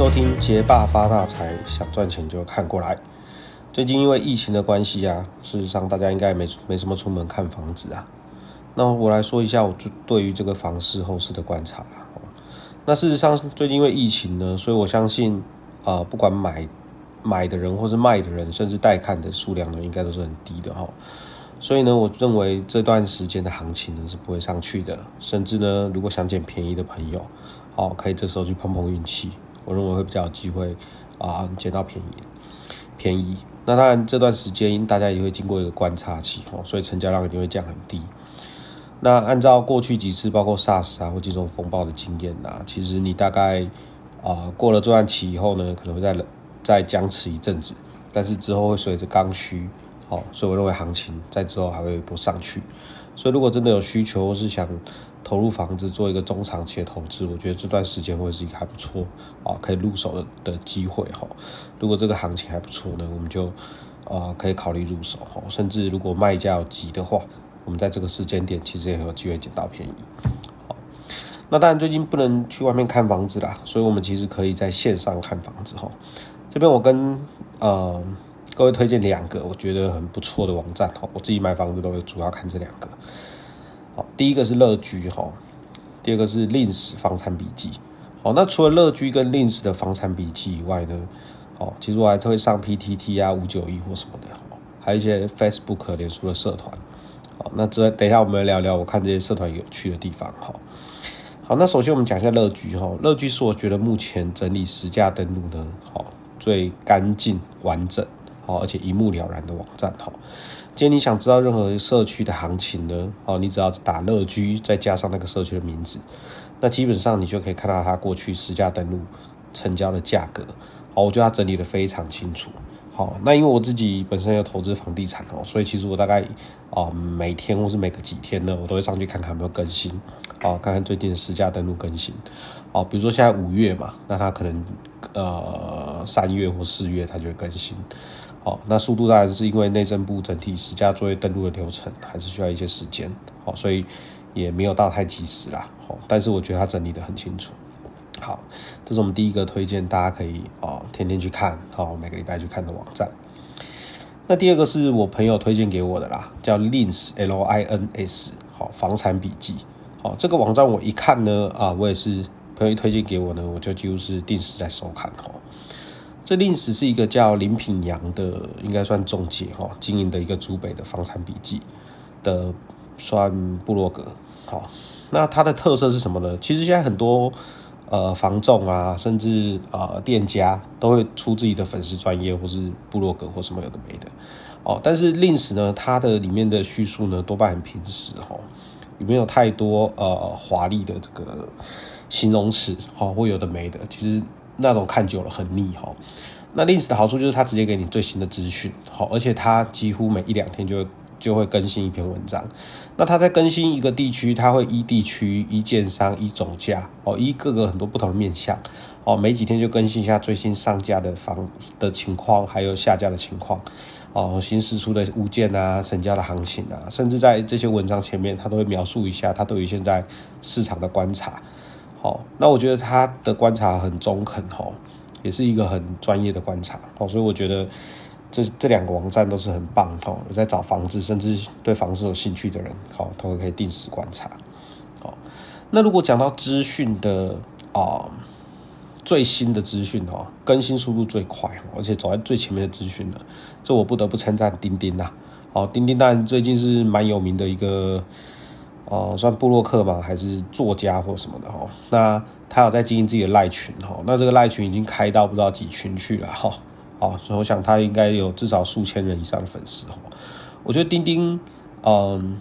收听《杰爸发大财》，想赚钱就看过来。最近因为疫情的关系啊，事实上大家应该没没什么出门看房子啊。那我来说一下我对于这个房市后市的观察啊。那事实上最近因为疫情呢，所以我相信啊，不管买买的人或是卖的人，甚至带看的数量呢，应该都是很低的哈。所以呢，我认为这段时间的行情呢是不会上去的，甚至呢，如果想捡便宜的朋友，好，可以这时候去碰碰运气，我认为会比较有机会啊捡到便宜，便宜。那当然这段时间大家也会经过一个观察期哦，所以成交量一定会降很低。那按照过去几次包括 SARS 啊或这种风暴的经验呐，其实你大概啊过了这段期以后呢，可能会再再僵持一阵子，但是之后会随着刚需。好，所以我认为行情在之后还会一波上去。所以如果真的有需求，或是想投入房子做一个中长期的投资，我觉得这段时间会是一个还不错啊，可以入手的的机会哈。如果这个行情还不错呢，我们就啊可以考虑入手哈。甚至如果卖家有急的话，我们在这个时间点其实也有机会捡到便宜。好，那当然最近不能去外面看房子啦，所以我们其实可以在线上看房子哈。这边我跟呃。各位推荐两个我觉得很不错的网站哈，我自己买房子都会主要看这两个。好，第一个是乐居哈，第二个是令史房产笔记。好，那除了乐居跟令史的房产笔记以外呢，哦，其实我还会上 PTT 啊、五九一或什么的，还有一些 Facebook 脸书的社团。好，那这等一下我们来聊聊我看这些社团有趣的地方哈。好，那首先我们讲一下乐居哈，乐居是我觉得目前整理实价登录的好最干净完整。哦，而且一目了然的网站哈。今天你想知道任何社区的行情呢？哦，你只要打乐居，再加上那个社区的名字，那基本上你就可以看到它过去实价登录成交的价格。好，我觉得它整理的非常清楚。好，那因为我自己本身有投资房地产哦，所以其实我大概啊每天或是每隔几天呢，我都会上去看看有没有更新。哦，看看最近的实价登录更新。哦，比如说现在五月嘛，那它可能呃三月或四月它就会更新。好，那速度当然是因为内政部整体实价作业登录的流程还是需要一些时间，好，所以也没有到太及时啦。好，但是我觉得它整理的很清楚。好，这是我们第一个推荐，大家可以啊天天去看，好，每个礼拜去看的网站。那第二个是我朋友推荐给我的啦，叫 Lins L I N S，好，房产笔记。好，这个网站我一看呢，啊，我也是朋友推荐给我呢，我就几乎是定时在收看，哦。这历史是一个叫林品阳的，应该算中介哈，经营的一个珠北的房产笔记的算部落格。好，那它的特色是什么呢？其实现在很多呃房仲啊，甚至呃店家都会出自己的粉丝专业或是部落格或什么有的没的。哦，但是令史呢，它的里面的叙述呢多半很平实哈，里面有太多呃华丽的这个形容词哈，或有的没的，其实。那种看久了很腻哈，那历史的好处就是它直接给你最新的资讯，好，而且它几乎每一两天就会就会更新一篇文章。那它在更新一个地区，它会依地区、依建商、依总价，哦，依各个很多不同的面向，哦，每几天就更新一下最新上架的房的情况，还有下架的情况，哦，新释出的物件啊，成交的行情啊，甚至在这些文章前面，它都会描述一下它对于现在市场的观察。好，那我觉得他的观察很中肯，哦，也是一个很专业的观察，好，所以我觉得这这两个网站都是很棒，哦，有在找房子，甚至对房子有兴趣的人，好，都可以定时观察，好，那如果讲到资讯的啊，最新的资讯哦，更新速度最快，而且走在最前面的资讯了，这我不得不称赞钉钉呐，哦，钉钉当然最近是蛮有名的一个。哦，算布洛克吧？还是作家或什么的哈？那他有在经营自己的赖群哈？那这个赖群已经开到不知道几群去了哈？哦，所以我想他应该有至少数千人以上的粉丝哈。我觉得钉钉，嗯，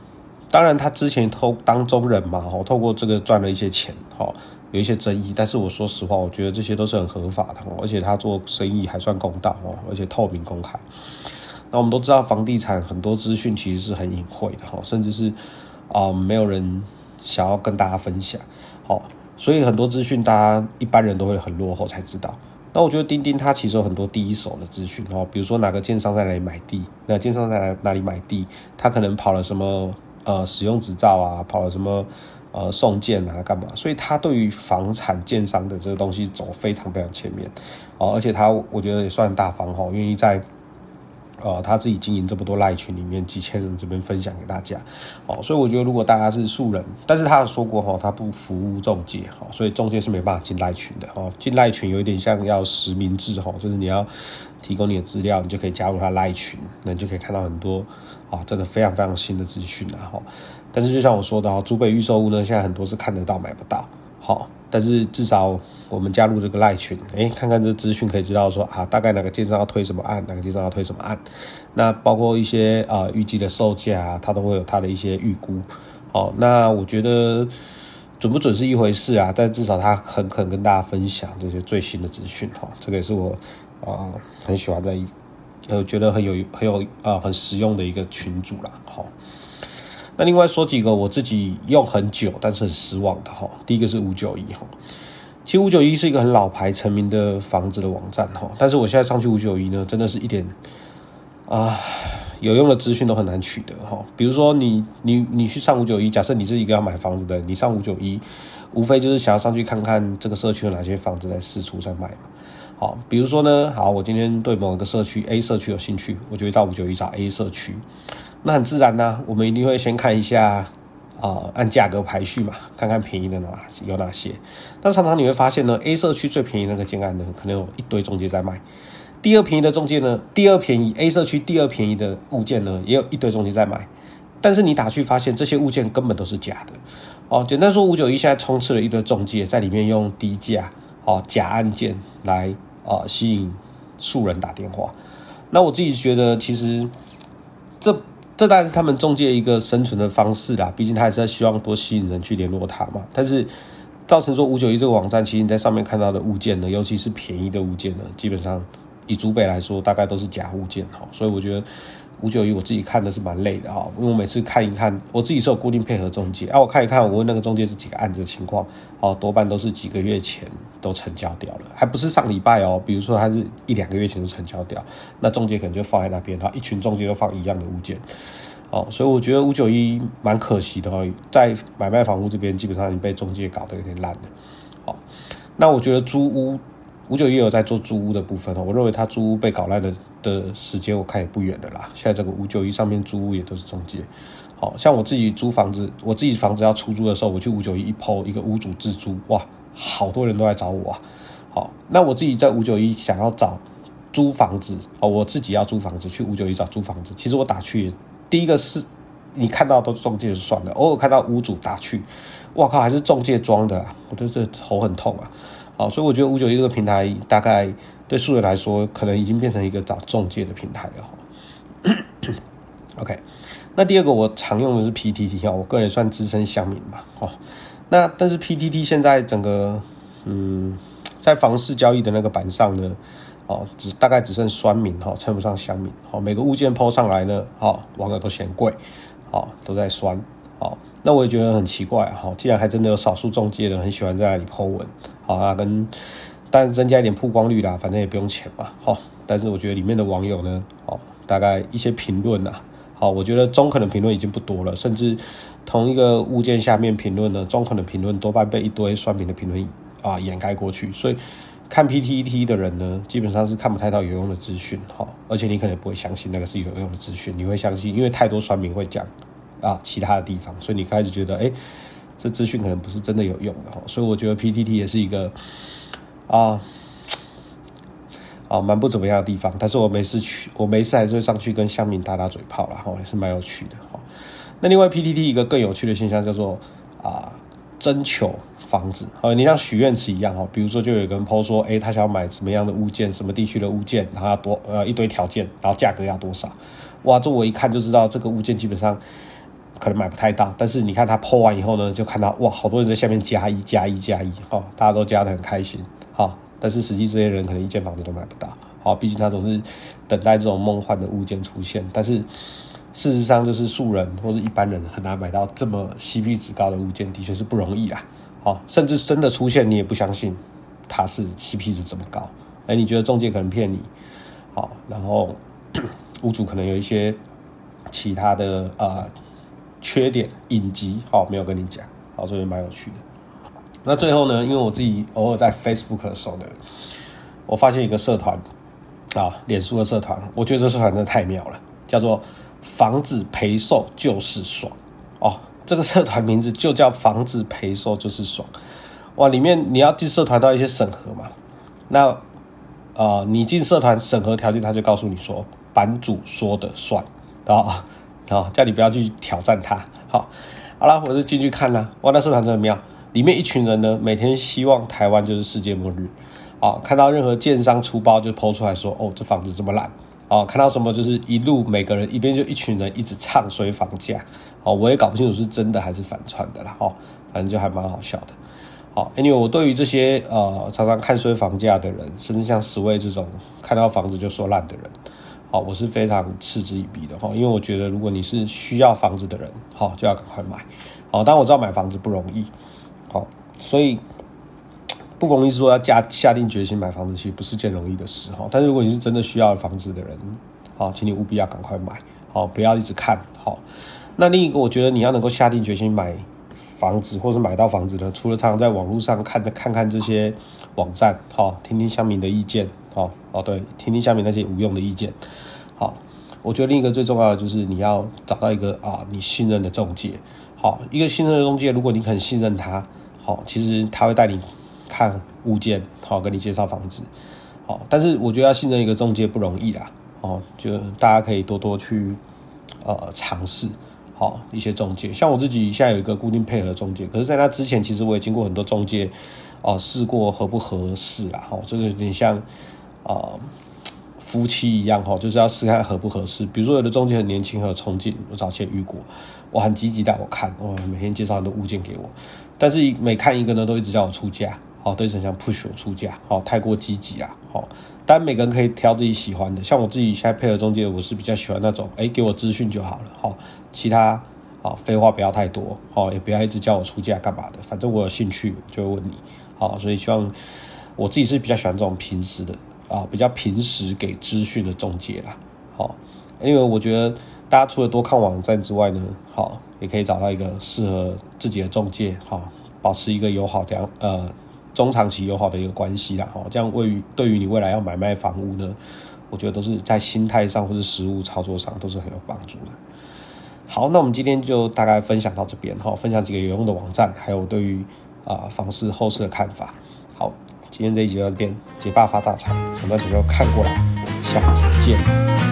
当然他之前偷当中人嘛，哦，透过这个赚了一些钱哈，有一些争议。但是我说实话，我觉得这些都是很合法的，而且他做生意还算公道哦，而且透明公开。那我们都知道，房地产很多资讯其实是很隐晦的哈，甚至是。啊，没有人想要跟大家分享，好，所以很多资讯大家一般人都会很落后才知道。那我觉得钉钉它其实有很多第一手的资讯哦，比如说哪个建商在哪里买地，那建商在哪哪里买地，他可能跑了什么呃使用执照啊，跑了什么呃送件啊干嘛，所以他对于房产建商的这个东西走非常非常前面，哦，而且他我觉得也算大方哈，愿意在。呃，他自己经营这么多赖群里面几千人这边分享给大家，哦，所以我觉得如果大家是素人，但是他有说过哈，他不服务中介，哈，所以中介是没办法进赖群的，哦，进赖群有一点像要实名制，哈，就是你要提供你的资料，你就可以加入他赖群，那你就可以看到很多啊，真的非常非常新的资讯啊，哈，但是就像我说的哈，租北预售屋呢，现在很多是看得到买不到，好。但是至少我们加入这个赖群，哎，看看这资讯可以知道说啊，大概哪个建商要推什么案，哪个建商要推什么案，那包括一些啊预计的售价啊，它都会有它的一些预估。哦，那我觉得准不准是一回事啊，但至少他很肯跟大家分享这些最新的资讯。哈，这个也是我啊很喜欢在呃觉得很有很有啊很实用的一个群主啦。好。那另外说几个我自己用很久但是很失望的哈，第一个是五九一哈，其实五九一是一个很老牌成名的房子的网站哈，但是我现在上去五九一呢，真的是一点啊有用的资讯都很难取得哈。比如说你你你去上五九一，假设你是一个要买房子的，你上五九一，无非就是想要上去看看这个社区有哪些房子在试出在卖嘛。好，比如说呢，好，我今天对某一个社区 A 社区有兴趣，我就会到五九一找 A 社区。那很自然呢，我们一定会先看一下啊，按价格排序嘛，看看便宜的哪有哪些。但常常你会发现呢，A 社区最便宜那个建案呢，可能有一堆中介在卖；第二便宜的中介呢，第二便宜 A 社区第二便宜的物件呢，也有一堆中介在卖。但是你打去发现这些物件根本都是假的。哦，简单说，五九一现在充斥了一堆中介在里面用低价哦假案件来啊吸引素人打电话。那我自己觉得，其实这。这当然是他们中介一个生存的方式啦，毕竟他还是希望多吸引人去联络他嘛。但是造成说五九一这个网站，其实你在上面看到的物件呢，尤其是便宜的物件呢，基本上以主北来说，大概都是假物件哈。所以我觉得。五九一我自己看的是蛮累的哈，因为我每次看一看，我自己是有固定配合中介，啊，我看一看，我问那个中介这几个案子的情况，哦，多半都是几个月前都成交掉了，还不是上礼拜哦，比如说他是一两个月前就成交掉，那中介可能就放在那边，然后一群中介都放一样的物件，哦，所以我觉得五九一蛮可惜的哦，在买卖房屋这边基本上已经被中介搞得有点烂了，哦，那我觉得租屋。五九一有在做租屋的部分哦，我认为他租屋被搞烂的的时间，我看也不远了啦。现在这个五九一上面租屋也都是中介，好像我自己租房子，我自己房子要出租的时候，我去五九一一抛一个屋主自租，哇，好多人都来找我啊。好，那我自己在五九一想要找租房子哦，我自己要租房子去五九一找租房子，其实我打去第一个是你看到都是中介就算了，偶尔看到屋主打去，哇靠，还是中介装的，我觉得这头很痛啊。好，所以我觉得五九一这个平台大概对素人来说，可能已经变成一个找中介的平台了。OK，那第二个我常用的是 PTT 啊，我个人算资深乡民嘛，哦，那但是 PTT 现在整个嗯，在房市交易的那个板上呢，哦，只大概只剩酸民哈，称不上乡民，好，每个物件抛上来呢，哦，网友都嫌贵，好，都在酸，好，那我也觉得很奇怪哈，既然还真的有少数中介人很喜欢在那里抛文。好啊，跟但增加一点曝光率啦，反正也不用钱嘛。好，但是我觉得里面的网友呢，哦，大概一些评论呐，好，我觉得中肯的评论已经不多了，甚至同一个物件下面评论呢，中肯的评论多半被一堆酸民的评论啊掩盖过去。所以看 PTT 的人呢，基本上是看不太到有用的资讯，好，而且你可能不会相信那个是有用的资讯，你会相信，因为太多酸民会讲啊其他的地方，所以你开始觉得，哎。这资讯可能不是真的有用的哈，所以我觉得 PTT 也是一个啊啊蛮不怎么样的地方。但是我没事去，我没事还是会上去跟乡民打打嘴炮啦，哈，也是蛮有趣的哈。那另外 PTT 一个更有趣的现象叫做啊征求房子，呃，你像许愿池一样哈，比如说就有个人 PO 说，哎，他想要买什么样的物件，什么地区的物件，然后多呃一堆条件，然后价格要多少，哇，这我一看就知道这个物件基本上。可能买不太到，但是你看他剖完以后呢，就看到哇，好多人在下面加一加一加一，哈，大家都加的很开心，哈，但是实际这些人可能一间房子都买不到，好，毕竟他总是等待这种梦幻的物件出现，但是事实上就是素人或者一般人很难买到这么 CP 值高的物件，的确是不容易啊，好，甚至真的出现你也不相信它是 CP 值这么高，哎，你觉得中介可能骗你，好，然后屋主可能有一些其他的呃。缺点隐疾，好，没有跟你讲，好，所以蛮有趣的。那最后呢，因为我自己偶尔在 Facebook 的时候呢，我发现一个社团啊，脸书的社团，我觉得这社团真的太妙了，叫做“房子陪售就是爽”哦。这个社团名字就叫“房子陪售就是爽”。哇，里面你要进社团到一些审核嘛？那啊，你进社团审核条件，他就告诉你说，版主说的算啊，好，叫你不要去挑战他。好，好了，我就进去看了。哇，那社团真的妙，里面一群人呢，每天希望台湾就是世界末日。啊，看到任何建商出包就抛出来说，哦，这房子这么烂。啊，看到什么就是一路每个人一边就一群人一直唱衰房价。哦，我也搞不清楚是真的还是反串的啦。哦，反正就还蛮好笑的。好，Anyway，我对于这些呃常常看衰房价的人，甚至像十位这种看到房子就说烂的人，好，我是非常嗤之以鼻的哈。因为我觉得，如果你是需要房子的人，好，就要赶快买。好，但我知道买房子不容易，好，所以不容易说要下下定决心买房子，其实不是件容易的事哈。但是如果你是真的需要房子的人，好，请你务必要赶快买，好，不要一直看好。那另一个，我觉得你要能够下定决心买。房子或者买到房子呢？除了常常在网络上看的看看这些网站，好，听听乡民的意见，哦，哦对，听听下面那些无用的意见，好，我觉得另一个最重要的就是你要找到一个啊你信任的中介，好，一个信任的中介，如果你很信任他，好，其实他会带你看物件，好，跟你介绍房子，好，但是我觉得要信任一个中介不容易啦，哦，就大家可以多多去呃尝试。好，一些中介，像我自己现在有一个固定配合中介，可是在那之前，其实我也经过很多中介，哦，试过合不合适啦，好，这个有点像啊夫妻一样，哈，就是要试看合不合适。比如说有的中介很年轻，很有冲劲，我早前遇过，我很积极带我看，我，每天介绍很多物件给我，但是每看一个呢，都一直叫我出价。好，对成像 push 我出价，好，太过积极啊，好，当然每个人可以挑自己喜欢的，像我自己现在配合中介，我是比较喜欢那种，哎，给我资讯就好了，好，其他，好，废话不要太多，好，也不要一直叫我出价干嘛的，反正我有兴趣就会问你，好，所以希望我自己是比较喜欢这种平时的，啊，比较平时给资讯的中介啦，好，因为我觉得大家除了多看网站之外呢，好，也可以找到一个适合自己的中介，好，保持一个友好良，呃。中长期友好的一个关系啦，哦，这样位于对于你未来要买卖房屋呢，我觉得都是在心态上或是实物操作上都是很有帮助的。好，那我们今天就大概分享到这边哈，分享几个有用的网站，还有对于啊房市后市的看法。今天这一集到这边，结巴发大财，什么就要看过来，下期见。